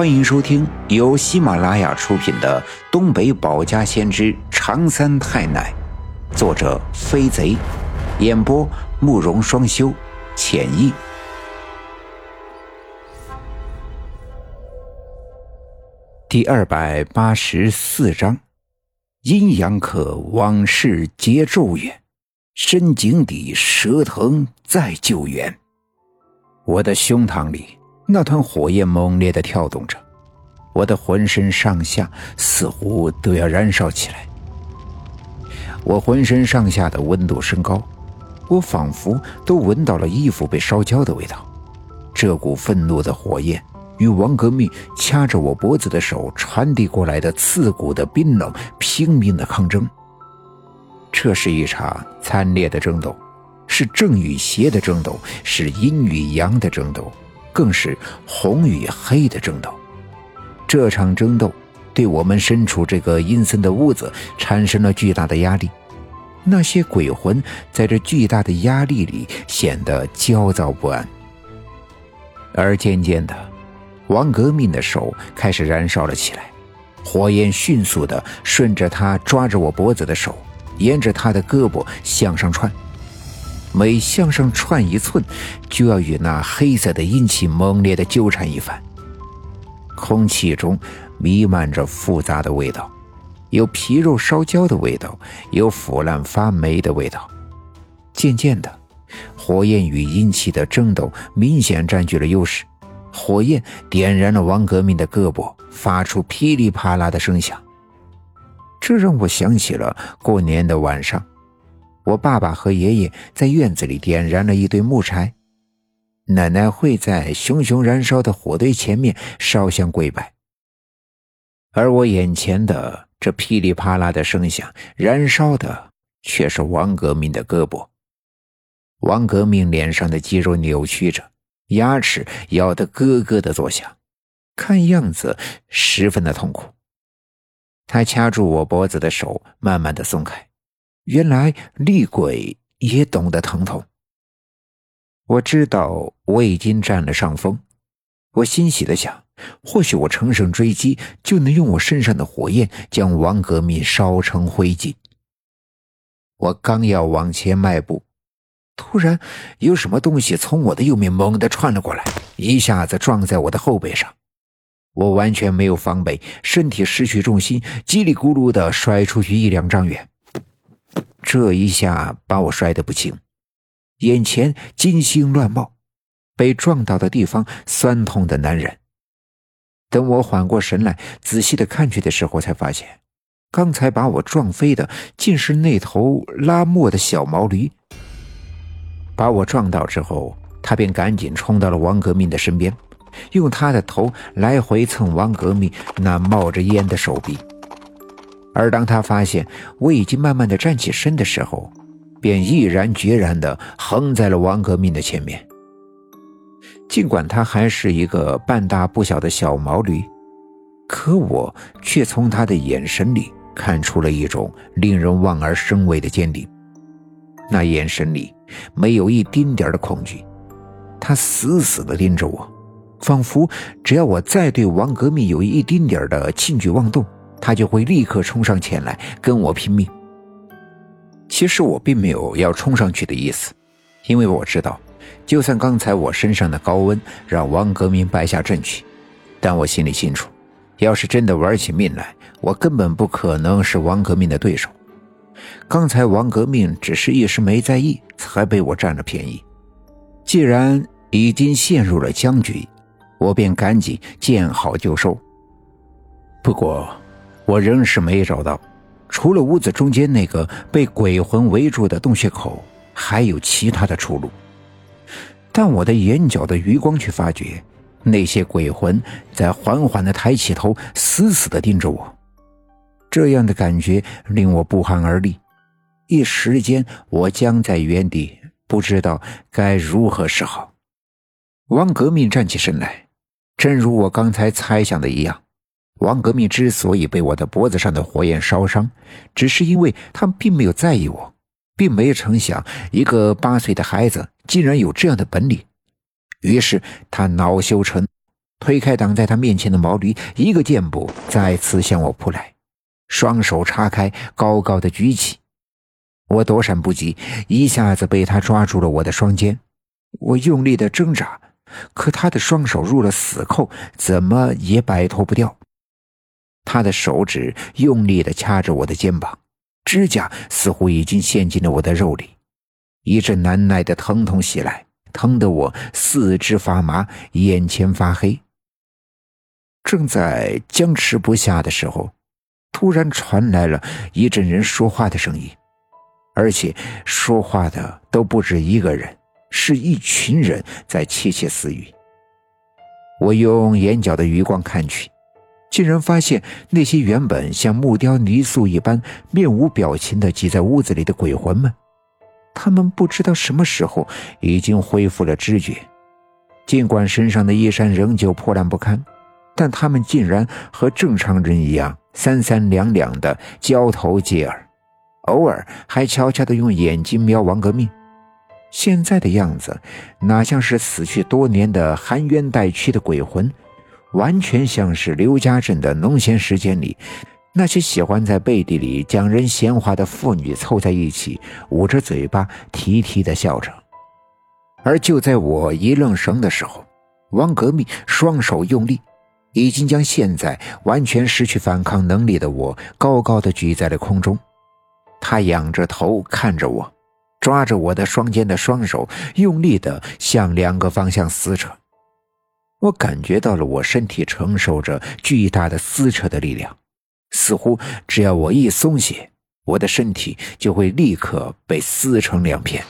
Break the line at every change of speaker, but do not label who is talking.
欢迎收听由喜马拉雅出品的《东北保家先知长三太奶》，作者飞贼，演播慕容双修，浅意。第二百八十四章：阴阳客往事皆咒怨，深井底蛇藤再救援。我的胸膛里。那团火焰猛烈的跳动着，我的浑身上下似乎都要燃烧起来。我浑身上下的温度升高，我仿佛都闻到了衣服被烧焦的味道。这股愤怒的火焰与王革命掐着我脖子的手传递过来的刺骨的冰冷拼命的抗争。这是一场惨烈的争斗，是正与邪的争斗，是阴与阳的争斗。更是红与黑的争斗。这场争斗对我们身处这个阴森的屋子产生了巨大的压力。那些鬼魂在这巨大的压力里显得焦躁不安。而渐渐的，王革命的手开始燃烧了起来，火焰迅速的顺着他抓着我脖子的手，沿着他的胳膊向上窜。每向上窜一寸，就要与那黑色的阴气猛烈的纠缠一番。空气中弥漫着复杂的味道，有皮肉烧焦的味道，有腐烂发霉的味道。渐渐的，火焰与阴气的争斗明显占据了优势。火焰点燃了王革命的胳膊，发出噼里啪啦的声响。这让我想起了过年的晚上。我爸爸和爷爷在院子里点燃了一堆木柴，奶奶会在熊熊燃烧的火堆前面烧香跪拜，而我眼前的这噼里啪啦的声响，燃烧的却是王革命的胳膊。王革命脸上的肌肉扭曲着，牙齿咬得咯咯的作响，看样子十分的痛苦。他掐住我脖子的手慢慢的松开。原来厉鬼也懂得疼痛。我知道我已经占了上风，我欣喜的想，或许我乘胜追击，就能用我身上的火焰将王革命烧成灰烬。我刚要往前迈步，突然有什么东西从我的右面猛地窜了过来，一下子撞在我的后背上。我完全没有防备，身体失去重心，叽里咕噜的摔出去一两丈远。这一下把我摔得不轻，眼前金星乱冒，被撞到的地方酸痛的难忍。等我缓过神来，仔细的看去的时候，才发现，刚才把我撞飞的竟是那头拉磨的小毛驴。把我撞倒之后，他便赶紧冲到了王革命的身边，用他的头来回蹭王革命那冒着烟的手臂。而当他发现我已经慢慢的站起身的时候，便毅然决然的横在了王革命的前面。尽管他还是一个半大不小的小毛驴，可我却从他的眼神里看出了一种令人望而生畏的坚定。那眼神里没有一丁点的恐惧，他死死的盯着我，仿佛只要我再对王革命有一丁点的轻举妄动。他就会立刻冲上前来跟我拼命。其实我并没有要冲上去的意思，因为我知道，就算刚才我身上的高温让王革命败下阵去，但我心里清楚，要是真的玩起命来，我根本不可能是王革命的对手。刚才王革命只是一时没在意，才被我占了便宜。既然已经陷入了僵局，我便赶紧见好就收。不过。我仍是没找到，除了屋子中间那个被鬼魂围住的洞穴口，还有其他的出路。但我的眼角的余光却发觉，那些鬼魂在缓缓的抬起头，死死的盯着我。这样的感觉令我不寒而栗，一时间我僵在原地，不知道该如何是好。王革命站起身来，正如我刚才猜想的一样。王革命之所以被我的脖子上的火焰烧伤，只是因为他并没有在意我，并没有成想一个八岁的孩子竟然有这样的本领。于是他恼羞成怒，推开挡在他面前的毛驴，一个箭步再次向我扑来，双手叉开，高高的举起。我躲闪不及，一下子被他抓住了我的双肩。我用力的挣扎，可他的双手入了死扣，怎么也摆脱不掉。他的手指用力的掐着我的肩膀，指甲似乎已经陷进了我的肉里。一阵难耐的疼痛袭来，疼得我四肢发麻，眼前发黑。正在僵持不下的时候，突然传来了一阵人说话的声音，而且说话的都不止一个人，是一群人在窃窃私语。我用眼角的余光看去，竟然发现那些原本像木雕泥塑一般面无表情的挤在屋子里的鬼魂们，他们不知道什么时候已经恢复了知觉，尽管身上的衣衫仍旧破烂不堪。但他们竟然和正常人一样三三两两的交头接耳，偶尔还悄悄的用眼睛瞄王革命。现在的样子哪像是死去多年的含冤待屈的鬼魂，完全像是刘家镇的农闲时间里那些喜欢在背地里讲人闲话的妇女凑在一起，捂着嘴巴啼啼的笑着。而就在我一愣神的时候，王革命双手用力。已经将现在完全失去反抗能力的我高高的举在了空中，他仰着头看着我，抓着我的双肩的双手用力的向两个方向撕扯。我感觉到了我身体承受着巨大的撕扯的力量，似乎只要我一松懈，我的身体就会立刻被撕成两片。